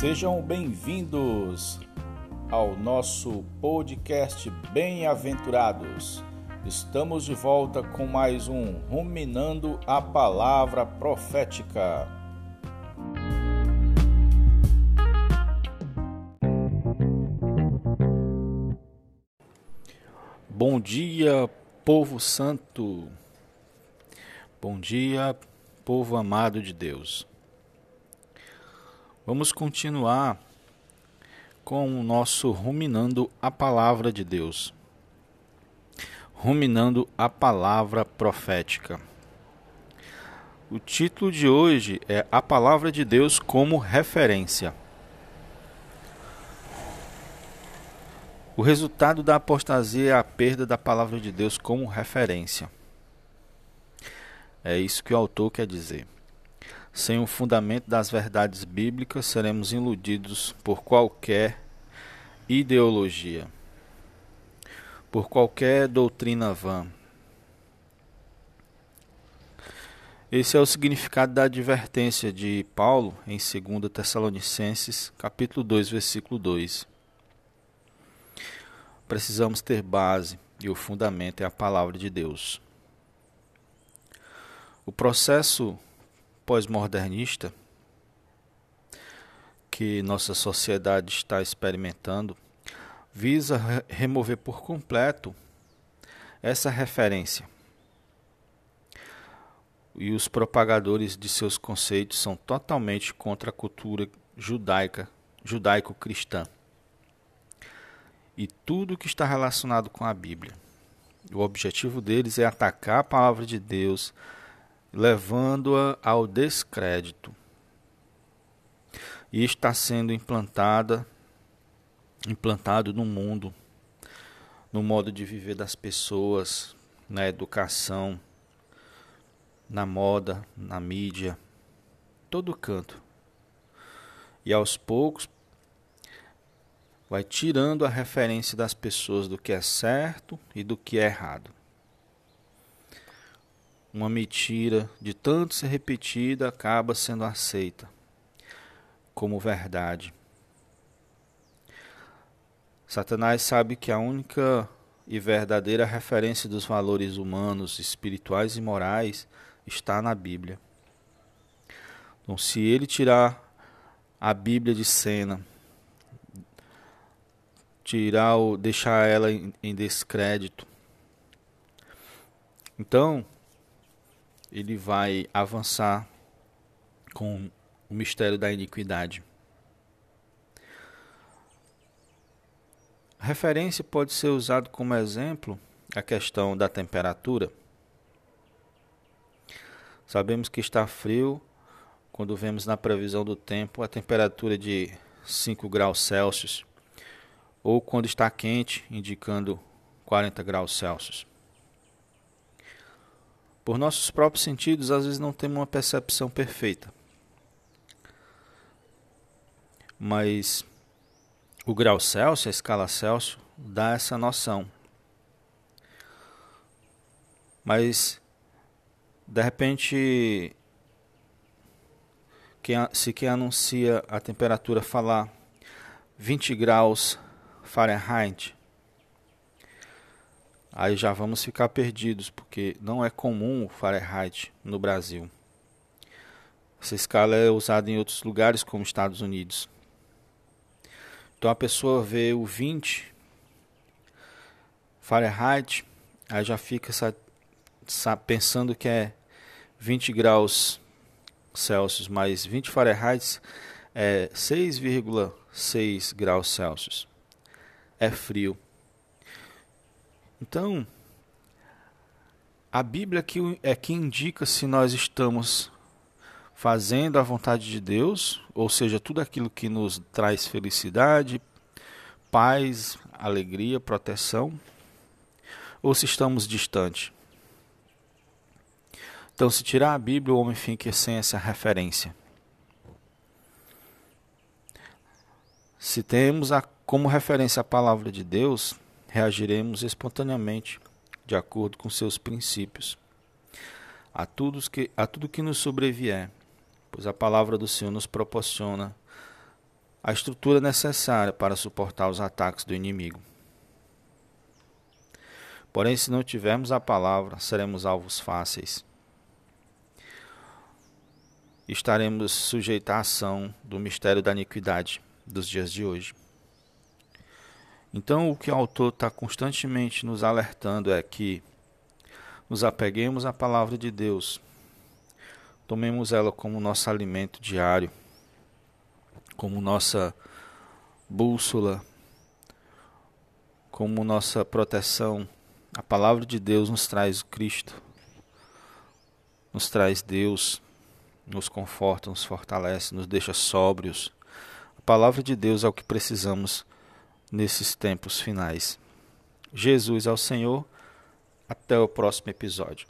Sejam bem-vindos ao nosso podcast Bem-aventurados. Estamos de volta com mais um Ruminando a Palavra Profética. Bom dia, povo santo. Bom dia, povo amado de Deus. Vamos continuar com o nosso ruminando a palavra de Deus. Ruminando a palavra profética. O título de hoje é A Palavra de Deus como Referência. O resultado da apostasia é a perda da palavra de Deus como referência. É isso que o autor quer dizer. Sem o fundamento das verdades bíblicas, seremos iludidos por qualquer ideologia, por qualquer doutrina vã. Esse é o significado da advertência de Paulo em 2 Tessalonicenses, capítulo 2, versículo 2. Precisamos ter base e o fundamento é a palavra de Deus. O processo pós-modernista que nossa sociedade está experimentando visa re remover por completo essa referência. E os propagadores de seus conceitos são totalmente contra a cultura judaica, judaico-cristã. E tudo que está relacionado com a Bíblia. O objetivo deles é atacar a palavra de Deus, levando-a ao descrédito. E está sendo implantada implantado no mundo, no modo de viver das pessoas, na educação, na moda, na mídia, todo canto. E aos poucos vai tirando a referência das pessoas do que é certo e do que é errado uma mentira de tanto ser repetida acaba sendo aceita como verdade. Satanás sabe que a única e verdadeira referência dos valores humanos, espirituais e morais está na Bíblia. Então, se ele tirar a Bíblia de cena, tirar o, deixar ela em, em descrédito, então ele vai avançar com o mistério da iniquidade. A referência pode ser usado como exemplo a questão da temperatura. Sabemos que está frio quando vemos na previsão do tempo a temperatura de 5 graus Celsius, ou quando está quente, indicando 40 graus Celsius. Por nossos próprios sentidos, às vezes não temos uma percepção perfeita. Mas o grau Celsius, a escala Celsius, dá essa noção. Mas, de repente, quem, se quem anuncia a temperatura falar 20 graus Fahrenheit, aí já vamos ficar perdidos, porque não é comum o Fahrenheit no Brasil. Essa escala é usada em outros lugares, como Estados Unidos. Então a pessoa vê o 20 Fahrenheit, aí já fica pensando que é 20 graus Celsius, mas 20 Fahrenheit é 6,6 graus Celsius. É frio. Então, a Bíblia é que indica se nós estamos fazendo a vontade de Deus, ou seja, tudo aquilo que nos traz felicidade, paz, alegria, proteção, ou se estamos distante. Então, se tirar a Bíblia, o homem fica sem essa referência. Se temos a, como referência a palavra de Deus, reagiremos espontaneamente de acordo com seus princípios a tudo que, a tudo que nos sobrevier, pois a palavra do Senhor nos proporciona a estrutura necessária para suportar os ataques do inimigo. Porém, se não tivermos a palavra, seremos alvos fáceis. Estaremos sujeitos à ação do mistério da iniquidade dos dias de hoje. Então, o que o autor está constantemente nos alertando é que nos apeguemos à palavra de Deus, tomemos ela como nosso alimento diário, como nossa bússola, como nossa proteção a palavra de Deus nos traz Cristo, nos traz Deus, nos conforta, nos fortalece, nos deixa sóbrios. A palavra de Deus é o que precisamos nesses tempos finais. Jesus é o Senhor. Até o próximo episódio.